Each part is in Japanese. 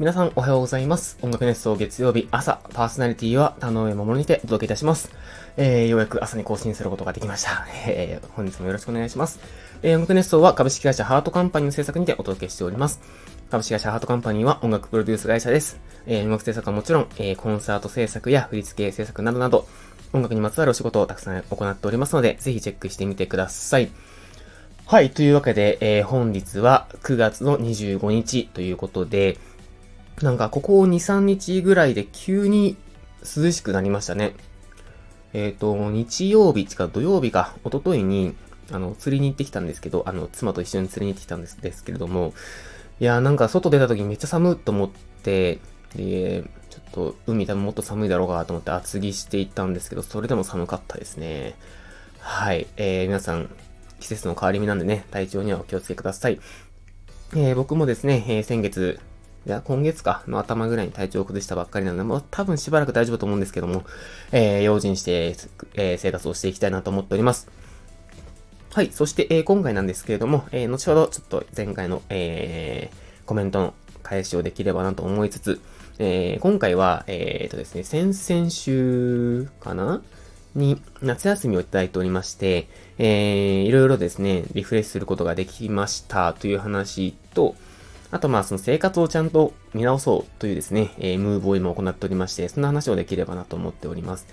皆さんおはようございます。音楽熱奏月曜日朝、パーソナリティは田上守にてお届けいたします。えー、ようやく朝に更新することができました。えー、本日もよろしくお願いします。えー、音楽熱奏は株式会社ハートカンパニーの制作にてお届けしております。株式会社ハートカンパニーは音楽プロデュース会社です。えー、音楽制作はもちろん、えー、コンサート制作や振付制作などなど、音楽にまつわるお仕事をたくさん行っておりますので、ぜひチェックしてみてください。はい、というわけで、えー、本日は9月の25日ということで、なんかここ2、3日ぐらいで急に涼しくなりましたね。えっ、ー、と、日曜日、か土曜日か、一昨日に、あの、釣りに行ってきたんですけど、あの、妻と一緒に釣りに行ってきたんですですけれども、いやーなんか外出た時にめっちゃ寒いと思って、で、ちょっと海多分もっと寒いだろうかと思って厚着していったんですけど、それでも寒かったですね。はい。えー、皆さん、季節の変わり目なんでね、体調にはお気をつけください。えー、僕もですね、えー、先月、いや、今月か、の頭ぐらいに体調を崩したばっかりなので、もう多分しばらく大丈夫と思うんですけども、えー、用心して、えー、生活をしていきたいなと思っております。はい。そして、えー、今回なんですけれども、えー、後ほどちょっと前回の、えー、コメントの返しをできればなと思いつつ、えー、今回は、えー、とですね、先々週かな？に夏休みをいただいておりまして、えー、いろいろですね、リフレッシュすることができましたという話と、あとまあその生活をちゃんと見直そうというですね、えー、ムーブを今行っておりまして、そんな話をできればなと思っております。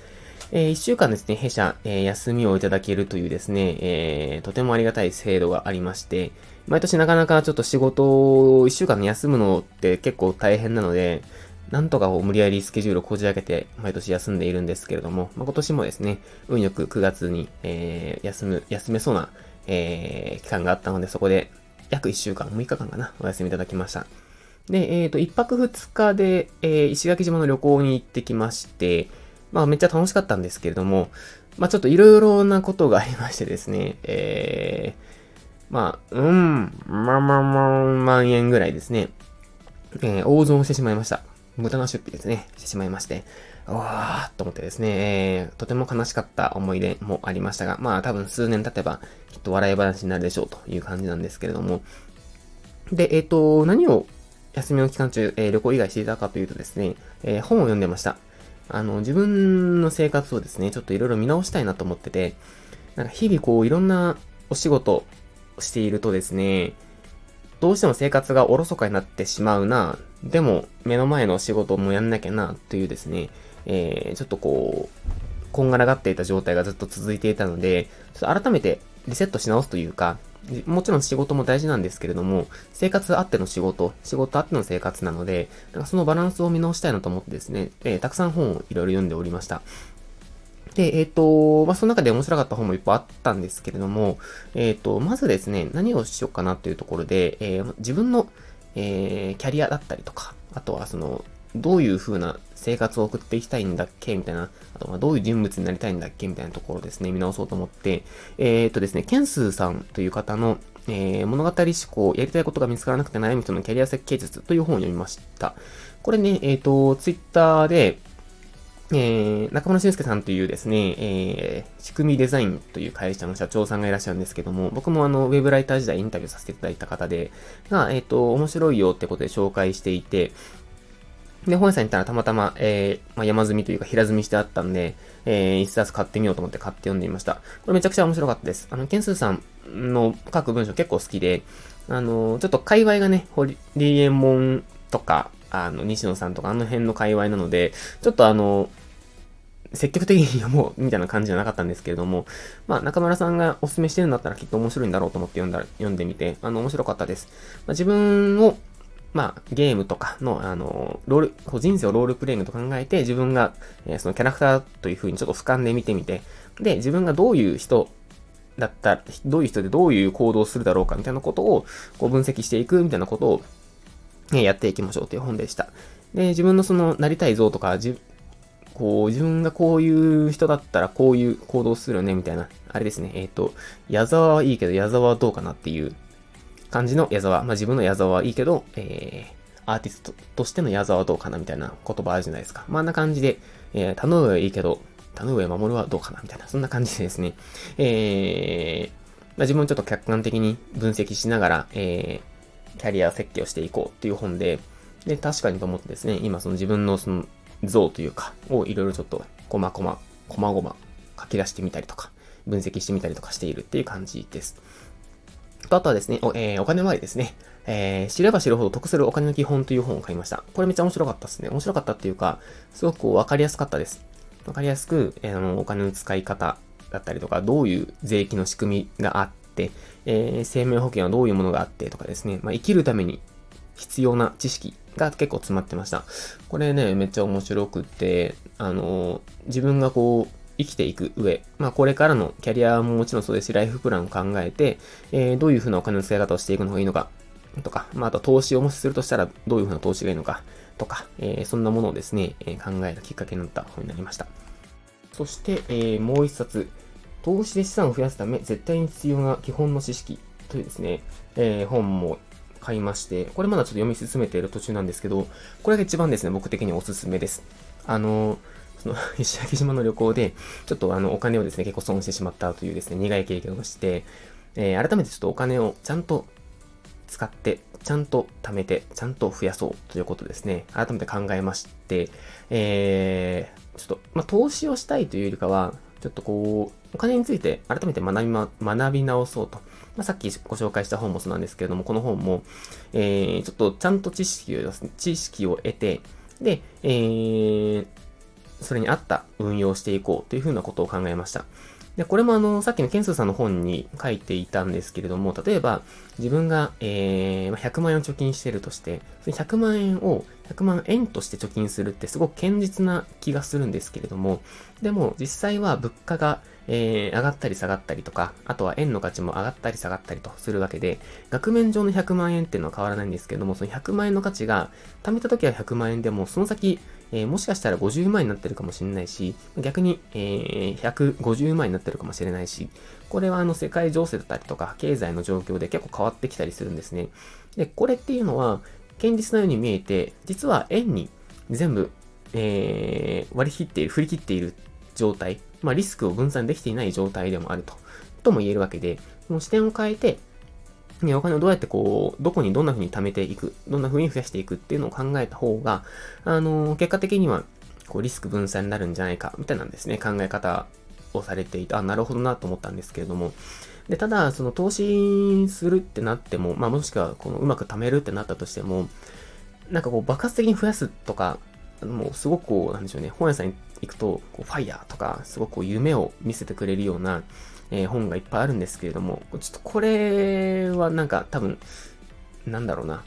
えー、一週間ですね、弊社、えー、休みをいただけるというですね、えー、とてもありがたい制度がありまして、毎年なかなかちょっと仕事を一週間休むのって結構大変なので、なんとか無理やりスケジュールをこじ開けて毎年休んでいるんですけれども、まあ、今年もですね、運よく9月に、えー、休む、休めそうな、えー、期間があったので、そこで約1週間、6日間かな、お休みいただきました。で、えっ、ー、と、1泊2日で、えー、石垣島の旅行に行ってきまして、まあ、めっちゃ楽しかったんですけれども、まあ、ちょっといろいろなことがありましてですね、えー、まあ、うん、まあまあまあ、万円ぐらいですね、えー、大損してしまいました。無駄な出費ですね、してしまいまして、うわーと思ってですね、えー、とても悲しかった思い出もありましたが、まあ多分数年経てばきっと笑い話になるでしょうという感じなんですけれども、で、えっ、ー、と、何を休みの期間中、えー、旅行以外していたかというとですね、えー、本を読んでました。あの、自分の生活をですね、ちょっといろいろ見直したいなと思ってて、なんか日々こういろんなお仕事をしているとですね、どうしても生活がおろそかになってしまうな、でも目の前の仕事もやんなきゃな、というですね、えー、ちょっとこう、こんがらがっていた状態がずっと続いていたので、ちょっと改めてリセットし直すというか、もちろん仕事も大事なんですけれども、生活あっての仕事、仕事あっての生活なので、なんかそのバランスを見直したいなと思ってですね、えー、たくさん本をいろいろ読んでおりました。で、えっ、ー、と、まあ、その中で面白かった本もいっぱいあったんですけれども、えっ、ー、と、まずですね、何をしようかなというところで、えー、自分の、えキャリアだったりとか、あとはその、どういう風な生活を送っていきたいんだっけみたいな、あとはどういう人物になりたいんだっけみたいなところですね、見直そうと思って、えっ、とですね、ケンスーさんという方の、え物語思考、やりたいことが見つからなくて悩む人のキャリア設計術という本を読みました。これね、えっ、と、ツイッターで、えー、中村俊介さんというですね、えー、仕組みデザインという会社の社長さんがいらっしゃるんですけども、僕もあの、ウェブライター時代インタビューさせていただいた方で、が、えっ、ー、と、面白いよってことで紹介していて、で、本屋さんに行ったらたまたま、えー、まあ、山積みというか平積みしてあったんで、えー、一冊買ってみようと思って買って読んでみました。これめちゃくちゃ面白かったです。あの、ケンスーさんの書く文章結構好きで、あの、ちょっと界隈がね、ホリエモンとか、あの、西野さんとかあの辺の界隈なので、ちょっとあの、積極的に読もうみたいな感じじゃなかったんですけれども、まあ、中村さんがお勧めしてるんだったらきっと面白いんだろうと思って読んだ読んでみて、あの、面白かったです。まあ、自分を、まあ、ゲームとかの、あの、ロール、こう人生をロールプレイングと考えて、自分が、えー、そのキャラクターという風にちょっと俯瞰で見てみて、で、自分がどういう人だったら、どういう人でどういう行動をするだろうかみたいなことを、こう分析していくみたいなことを、ね、やっていきましょうという本でした。で、自分のその、なりたい像とか、こう、自分がこういう人だったらこういう行動するよね、みたいな。あれですね。えっ、ー、と、矢沢はいいけど、矢沢はどうかなっていう感じの矢沢。まあ、自分の矢沢はいいけど、えー、アーティストとしての矢沢はどうかなみたいな言葉あるじゃないですか。まあ、あんな感じで、えー、田上はいいけど、田上守はどうかなみたいな、そんな感じでですね。えー、まあ、自分をちょっと客観的に分析しながら、えー、キャリア設計をしていこうっていう本で、で、確かにと思ってですね、今その自分のその像というか、をいろいろちょっと、こまこま、こまごま書き出してみたりとか、分析してみたりとかしているっていう感じです。と、あとはですね、お,、えー、お金回りですね。えー、知れば知るほど得するお金の基本という本を買いました。これめっちゃ面白かったですね。面白かったっていうか、すごくわかりやすかったです。わかりやすく、えー、あの、お金の使い方だったりとか、どういう税金の仕組みがあって、えー、生命保険はどういうものがあってとかですね、まあ、生きるために必要な知識が結構詰まってました。これね、めっちゃ面白くって、あの、自分がこう、生きていく上、まあこれからのキャリアももちろんそうですし、ライフプランを考えて、えー、どういうふうなお金の使い方をしていくのがいいのか、とか、まああと投資をもしするとしたらどういうふうな投資がいいのか、とか、えー、そんなものをですね、えー、考えたきっかけになった本になりました。そして、えー、もう一冊、投資で資産を増やすため絶対に必要な基本の知識というですね、えー、本も買いまして、これまだちょっと読み進めている途中なんですけど、これが一番ですね、僕的におすすめです。あの、その、石垣島の旅行で、ちょっとあの、お金をですね、結構損してしまったというですね、苦い経験をして、えー、改めてちょっとお金をちゃんと使って、ちゃんと貯めて、ちゃんと増やそうということですね。改めて考えまして、えー、ちょっと、まあ、投資をしたいというよりかは、ちょっとこう、お金について改めて学びま、学び直そうと。まあ、さっきご紹介した本もそうなんですけれども、この本も、えー、ちょっとちゃんと知識を、知識を得て、で、えー、それに合った運用していこうというふうなことを考えました。で、これもあの、さっきのケンスーさんの本に書いていたんですけれども、例えば、自分が、えー、100万円を貯金してるとして、その100万円を100万円として貯金するってすごく堅実な気がするんですけれども、でも実際は物価が、えー、上がったり下がったりとか、あとは円の価値も上がったり下がったりとするわけで、額面上の100万円っていうのは変わらないんですけども、その100万円の価値が、貯めた時は100万円でも、その先、えー、もしかしたら50万円になってるかもしれないし、逆に、えー、150万円になってるかもしれないし、これはあの世界情勢だったりとか、経済の状況で結構変わってきたりするんですね。で、これっていうのは、現実のように見えて、実は円に全部、えー、割り切っている、振り切っている状態、まあリスクを分散できていない状態でもあると、とも言えるわけで、その視点を変えて、ね、お金をどうやってこう、どこにどんな風に貯めていく、どんな風に増やしていくっていうのを考えた方が、あのー、結果的には、こう、リスク分散になるんじゃないか、みたいなんですね、考え方をされていて、あ、なるほどなと思ったんですけれども、で、ただ、その投資するってなっても、まあ、もしくは、このうまく貯めるってなったとしても、なんかこう、爆発的に増やすとか、もうすごくこう、なんでしょうね、本屋さんに行くと、こうファイヤーとか、すごくこう夢を見せてくれるような、えー、本がいっぱいあるんですけれども、ちょっとこれはなんか多分、なんだろうな。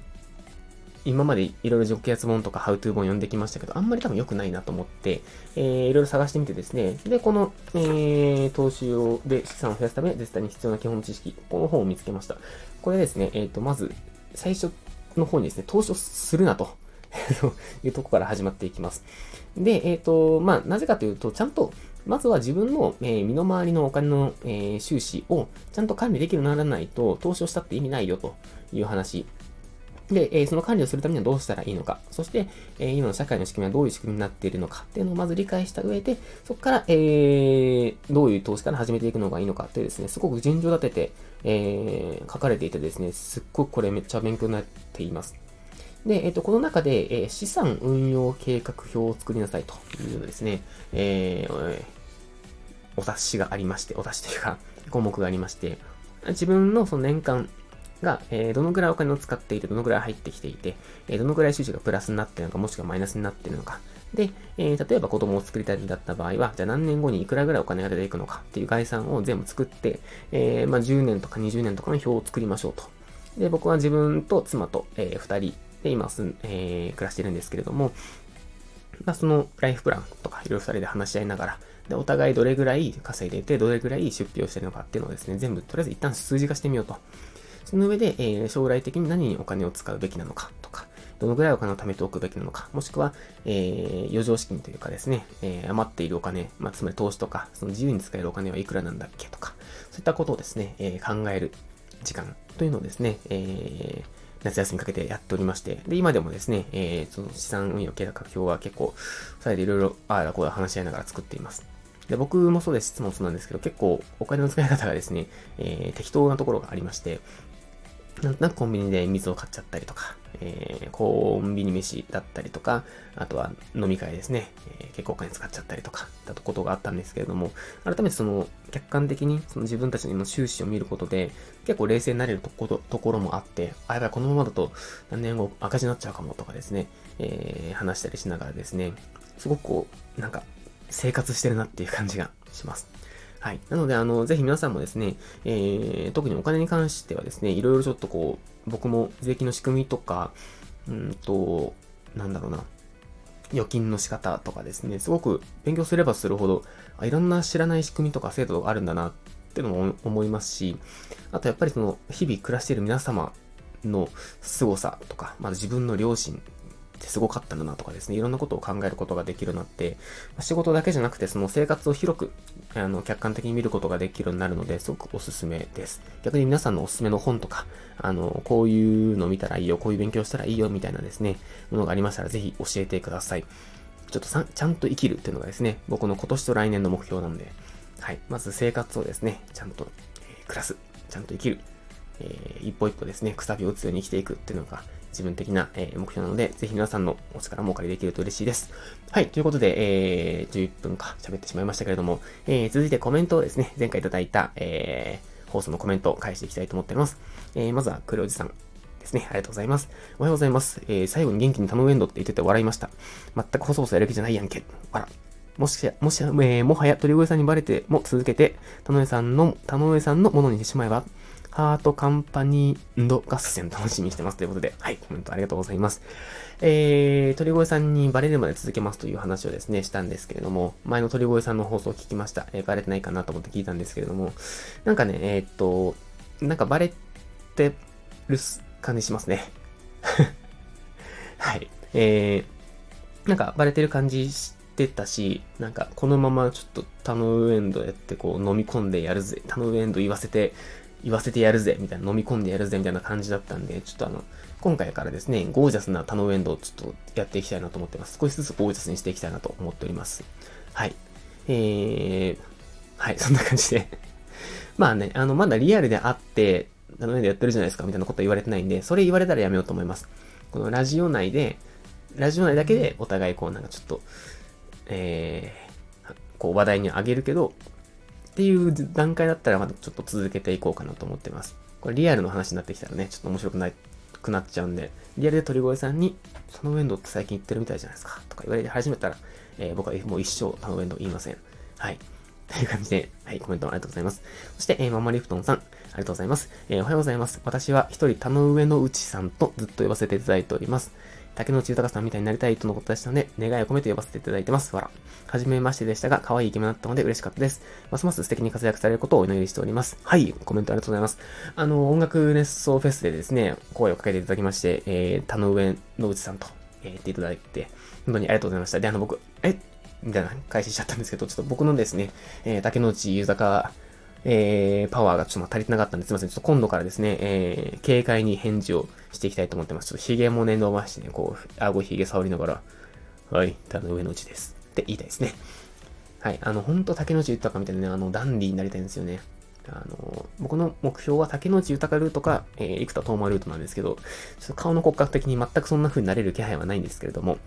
今までいろいろ直圧本とかハウトゥー本読んできましたけど、あんまり多分良くないなと思って、えー、いろいろ探してみてですね、で、この、えー、投資を、で資産を増やすため、絶対に必要な基本知識、この本を見つけました。これですね、えっ、ー、と、まず、最初の方にですね、投資をするなと いうとこから始まっていきます。で、えっ、ー、と、まあ、なぜかというと、ちゃんと、まずは自分の、えー、身の回りのお金の、えー、収支をちゃんと管理できるようにならないと、投資をしたって意味ないよという話。で、え、その管理をするためにはどうしたらいいのか。そして、え、今の社会の仕組みはどういう仕組みになっているのかっていうのをまず理解した上で、そこから、え、どういう投資から始めていくのがいいのかってですね、すごく順序立てて、え、書かれていてですね、すっごくこれめっちゃ勉強になっています。で、えっ、と、この中で、え、資産運用計画表を作りなさいというのですね、えー、お達しがありまして、お達しというか、項目がありまして、自分のその年間が、え、どのぐらいお金を使っていて、どのぐらい入ってきていて、え、どのぐらい収支がプラスになっているのか、もしくはマイナスになっているのか。で、え、例えば子供を作りたいんだった場合は、じゃあ何年後にいくらぐらいお金が出ていくのかっていう概算を全部作って、え、まあ、10年とか20年とかの表を作りましょうと。で、僕は自分と妻と、えー、2人で今す、えー、暮らしてるんですけれども、まあ、そのライフプランとかいろいろ2人で話し合いながら、で、お互いどれぐらい稼いでて、どれぐらい出費をしてるのかっていうのをですね、全部とりあえず一旦数字化してみようと。その上で、えー、将来的に何にお金を使うべきなのかとか、どのぐらいお金を貯めておくべきなのか、もしくは、えー、余剰資金というかですね、えー、余っているお金、まあ、つまり投資とか、その自由に使えるお金はいくらなんだっけとか、そういったことをですね、えー、考える時間というのをですね、えー、夏休みかけてやっておりまして、で、今でもですね、えー、その資産運用計画表は結構、二人でいろいろ、ああ、こう話し合いながら作っています。で、僕もそうです、質問そうなんですけど、結構お金の使い方がですね、えー、適当なところがありまして、なんとなくコンビニで水を買っちゃったりとか、えー、コンビニ飯だったりとか、あとは飲み会ですね、えー、結構お金使っちゃったりとか、だとことがあったんですけれども、改めてその、客観的にその自分たちの収支を見ることで、結構冷静になれるとことところもあって、あ、やばい、このままだと何年後赤字になっちゃうかもとかですね、えー、話したりしながらですね、すごくこう、なんか、生活してるなっていう感じがします。はい。なので、あの、ぜひ皆さんもですね、えー、特にお金に関してはですね、いろいろちょっとこう、僕も税金の仕組みとか、うんと、なんだろうな、預金の仕方とかですね、すごく勉強すればするほど、あいろんな知らない仕組みとか制度があるんだなってのも思いますし、あとやっぱりその、日々暮らしている皆様の凄さとか、まず自分の両親ってすごかったんだなとかですね、いろんなことを考えることができるようになって、仕事だけじゃなくてその生活を広く、あの、客観的に見ることができるようになるので、すごくおすすめです。逆に皆さんのおすすめの本とか、あの、こういうの見たらいいよ、こういう勉強したらいいよ、みたいなですね、ものがありましたら、ぜひ教えてください。ちょっとさちゃんと生きるっていうのがですね、僕の今年と来年の目標なんで、はい。まず生活をですね、ちゃんと、暮らす。ちゃんと生きる。えー、一歩一歩ですね、くさびを打つように生きていくっていうのが、自分的な、え、目標なので、ぜひ皆さんのお力もお借りできると嬉しいです。はい、ということで、えー、11分か喋ってしまいましたけれども、えー、続いてコメントをですね、前回いただいた、えー、放送のコメントを返していきたいと思っております。えー、まずは、黒おじさん。ですね。ありがとうございます。おはようございます。えー、最後に元気に頼むエンドって言ってて笑いました。全く細々やる気じゃないやんけ。わら。もしや、もしや、えー、もはや鳥越さんにバレても続けて、田上さんの、田上さんのものにしてしまえば、ハートカンパニー合戦楽しみにしてます。ということで、はい、コメントありがとうございます。えー、鳥越さんにバレるまで続けますという話をですね、したんですけれども、前の鳥越さんの放送を聞きました。えー、バレてないかなと思って聞いたんですけれども、なんかね、えー、っと、なんかバレてる感じしますね。はい。えー、なんかバレてる感じしてたし、なんかこのままちょっとタノウエンドやってこう飲み込んでやるぜ、タノウエンド言わせて言わせてやるぜ、みたいな、飲み込んでやるぜ、みたいな感じだったんで、ちょっとあの、今回からですね、ゴージャスなタノウエンドをちょっとやっていきたいなと思ってます。少しずつゴージャスにしていきたいなと思っております。はい。えー、はい、そんな感じで まあね、あの、まだリアルであって、タノウエンドやってるじゃないですか、みたいなこと言われてないんで、それ言われたらやめようと思います。このラジオ内で、ラジオ内だけでお互いこうなんかちょっと、えー、こう話題にあげるけど、っていう段階だったらまだちょっと続けていこうかなと思ってます。これリアルの話になってきたらね、ちょっと面白くないくなっちゃうんで、リアルで鳥越さんに、そのウェンドって最近言ってるみたいじゃないですか、とか言われて始めたら、えー、僕はもう一生タノウェンド言いません。はい。という感じで、はい、コメントありがとうございます。そして、えー、ママリフトンさん、ありがとうございます。えー、おはようございます。私は一人田の上の内さんとずっと呼ばせていただいております。竹野内豊さんみたいになりたいとのことでしたので、願いを込めて呼ばせていただいてます。わら。はじめましてでしたが、可愛いイケメンだったので嬉しかったです。ますます素敵に活躍されることをお祈りしております。はい、コメントありがとうございます。あの、音楽熱奏フェスでですね、声をかけていただきまして、えー、田上野内さんと、えー、言っていただいて、本当にありがとうございました。で、あの、僕、えみたいな開始しちゃったんですけど、ちょっと僕のですね、えー、竹野内豊えー、パワーがちょっと足りてなかったんですいません。ちょっと今度からですね、えー、軽快に返事をしていきたいと思ってます。ちょっと髭もね、伸ばしてね、こう、顎髭触りながら、はい、田の上のうちです。って言いたいですね。はい、あの、ほんと竹野内豊かみたいなね、あの、ダンディーになりたいんですよね。あの、僕の目標は竹野内豊かルートか、えー、生田斗真ルートなんですけど、ちょっと顔の骨格的に全くそんな風になれる気配はないんですけれども、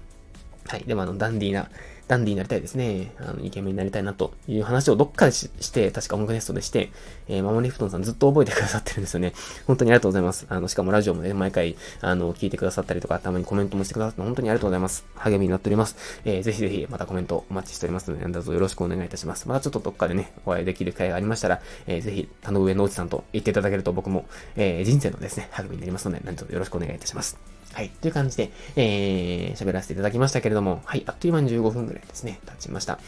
はい、でもあの、ダンディーな、ダンディーになりたいですね。あの、イケメンになりたいなという話をどっかでしして、確か音楽ネストでして、えー、マモリフトンさんずっと覚えてくださってるんですよね。本当にありがとうございます。あの、しかもラジオもね、毎回、あの、聞いてくださったりとか、たまにコメントもしてくださって本当にありがとうございます。励みになっております。えー、ぜひぜひまたコメントお待ちしておりますので、なんだぞよろしくお願いいたします。またちょっとどっかでね、お会いできる機会がありましたら、えー、ぜひ、田上の内さんと言っていただけると僕も、えー、人生のですね、励みになりますので、何卒よろしくお願いいたします。はい。という感じで、えー、喋らせていただきましたけれども、はい。あっという間に15分ぐらいですね、経ちました。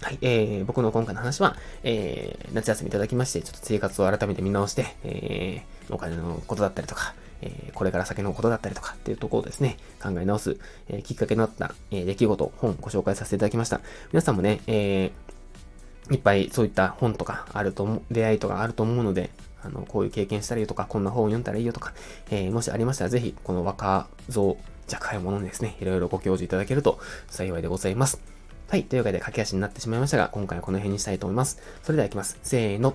はい、えー、僕の今回の話は、えー、夏休みいただきまして、ちょっと生活を改めて見直して、えー、お金のことだったりとか、えー、これから先のことだったりとかっていうところをですね、考え直す、えー、きっかけになった、えー、出来事、本ご紹介させていただきました。皆さんもね、えー、いっぱいそういった本とかあると思、出会いとかあると思うので、あの、こういう経験したらいいとか、こんな本を読んだらいいよとか、えー、もしありましたらぜひ、この若造若輩者にですね、いろいろご教授いただけると幸いでございます。はい。というわけで駆け足になってしまいましたが、今回はこの辺にしたいと思います。それでは行きます。せーの。